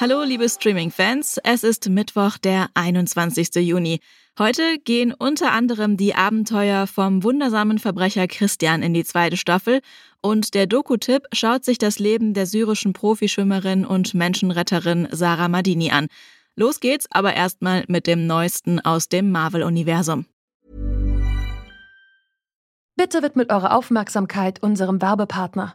Hallo, liebe Streaming-Fans. Es ist Mittwoch, der 21. Juni. Heute gehen unter anderem die Abenteuer vom wundersamen Verbrecher Christian in die zweite Staffel und der Doku-Tipp schaut sich das Leben der syrischen Profischwimmerin und Menschenretterin Sarah Madini an. Los geht's aber erstmal mit dem Neuesten aus dem Marvel-Universum. Bitte widmet eure Aufmerksamkeit unserem Werbepartner.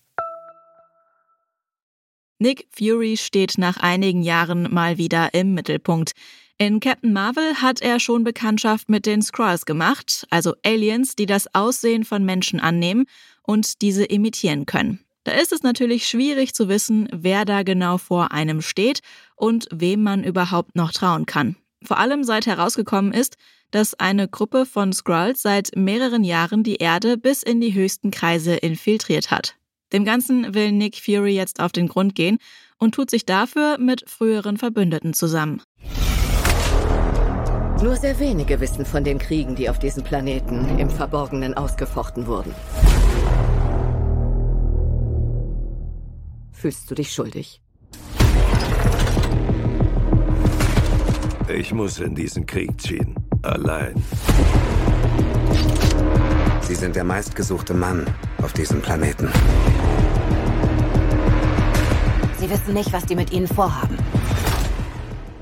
Nick Fury steht nach einigen Jahren mal wieder im Mittelpunkt. In Captain Marvel hat er schon Bekanntschaft mit den Skrulls gemacht, also Aliens, die das Aussehen von Menschen annehmen und diese imitieren können. Da ist es natürlich schwierig zu wissen, wer da genau vor einem steht und wem man überhaupt noch trauen kann. Vor allem seit herausgekommen ist, dass eine Gruppe von Skrulls seit mehreren Jahren die Erde bis in die höchsten Kreise infiltriert hat. Dem Ganzen will Nick Fury jetzt auf den Grund gehen und tut sich dafür mit früheren Verbündeten zusammen. Nur sehr wenige wissen von den Kriegen, die auf diesem Planeten im Verborgenen ausgefochten wurden. Fühlst du dich schuldig? Ich muss in diesen Krieg ziehen. Allein. Sie sind der meistgesuchte Mann auf diesem Planeten. Sie wissen nicht, was die mit ihnen vorhaben.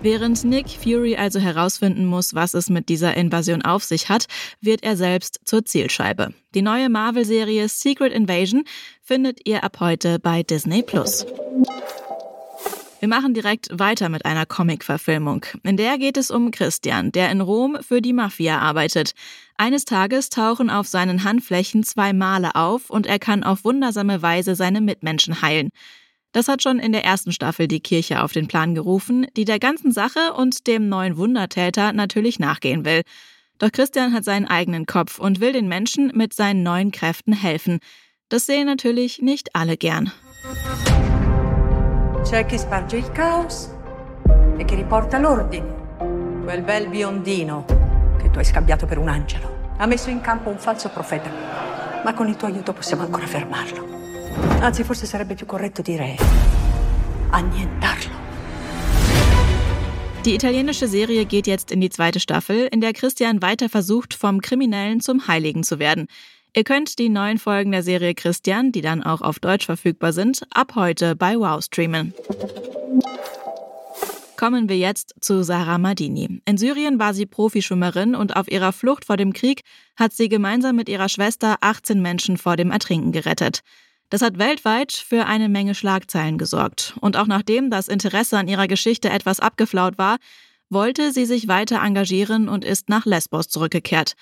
Während Nick Fury also herausfinden muss, was es mit dieser Invasion auf sich hat, wird er selbst zur Zielscheibe. Die neue Marvel-Serie Secret Invasion findet ihr ab heute bei Disney Plus. Wir machen direkt weiter mit einer Comic-Verfilmung. In der geht es um Christian, der in Rom für die Mafia arbeitet. Eines Tages tauchen auf seinen Handflächen zwei Male auf und er kann auf wundersame Weise seine Mitmenschen heilen. Das hat schon in der ersten Staffel die Kirche auf den Plan gerufen, die der ganzen Sache und dem neuen Wundertäter natürlich nachgehen will. Doch Christian hat seinen eigenen Kopf und will den Menschen mit seinen neuen Kräften helfen. Das sehen natürlich nicht alle gern. C'è chi sparge il caos e chi riporta l'ordine. Quel bel biondino che tu hai scambiato per un angelo ha messo in campo un falso profeta. Ma con il tuo aiuto possiamo ancora fermarlo. Anzi, forse sarebbe più corretto dire annientarlo. Die italienische Serie geht jetzt in die zweite Staffel, in der Christian weiter versucht, vom Kriminellen zum Heiligen zu werden. Ihr könnt die neuen Folgen der Serie Christian, die dann auch auf Deutsch verfügbar sind, ab heute bei Wow streamen. Kommen wir jetzt zu Sarah Madini. In Syrien war sie Profischwimmerin und auf ihrer Flucht vor dem Krieg hat sie gemeinsam mit ihrer Schwester 18 Menschen vor dem Ertrinken gerettet. Das hat weltweit für eine Menge Schlagzeilen gesorgt. Und auch nachdem das Interesse an ihrer Geschichte etwas abgeflaut war, wollte sie sich weiter engagieren und ist nach Lesbos zurückgekehrt.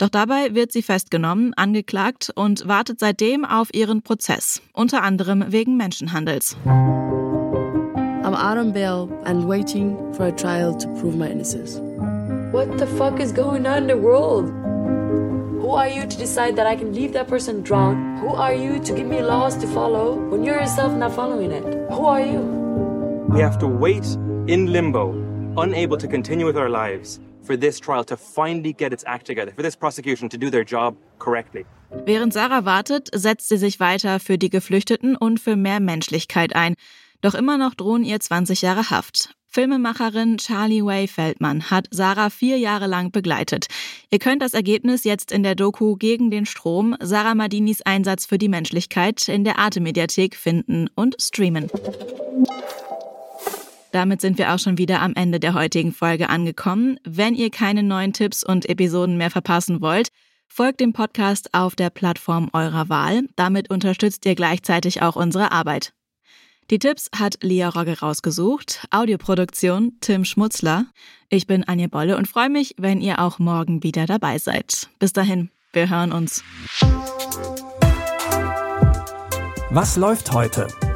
Doch dabei wird sie festgenommen, angeklagt und wartet seitdem auf ihren Prozess, unter anderem wegen Menschenhandels. I'm out on bail and waiting for a trial to prove my innocence. What the fuck is going on in the world? Who are you to decide that I can leave that person drown? Who are you to give me laws to follow when you're yourself not following it? Who are you? We have to wait in limbo, unable to continue with our lives for this trial to finally get its act together, for this prosecution to do their job correctly. Während Sarah wartet, setzt sie sich weiter für die Geflüchteten und für mehr Menschlichkeit ein. Doch immer noch drohen ihr 20 Jahre Haft. Filmemacherin Charlie Way Feldman hat Sarah vier Jahre lang begleitet. Ihr könnt das Ergebnis jetzt in der Doku Gegen den Strom, Sarah Madinis Einsatz für die Menschlichkeit in der Arte-Mediathek finden und streamen. Damit sind wir auch schon wieder am Ende der heutigen Folge angekommen. Wenn ihr keine neuen Tipps und Episoden mehr verpassen wollt, folgt dem Podcast auf der Plattform eurer Wahl. Damit unterstützt ihr gleichzeitig auch unsere Arbeit. Die Tipps hat Lia Rogge rausgesucht, Audioproduktion Tim Schmutzler. Ich bin Anja Bolle und freue mich, wenn ihr auch morgen wieder dabei seid. Bis dahin, wir hören uns. Was läuft heute?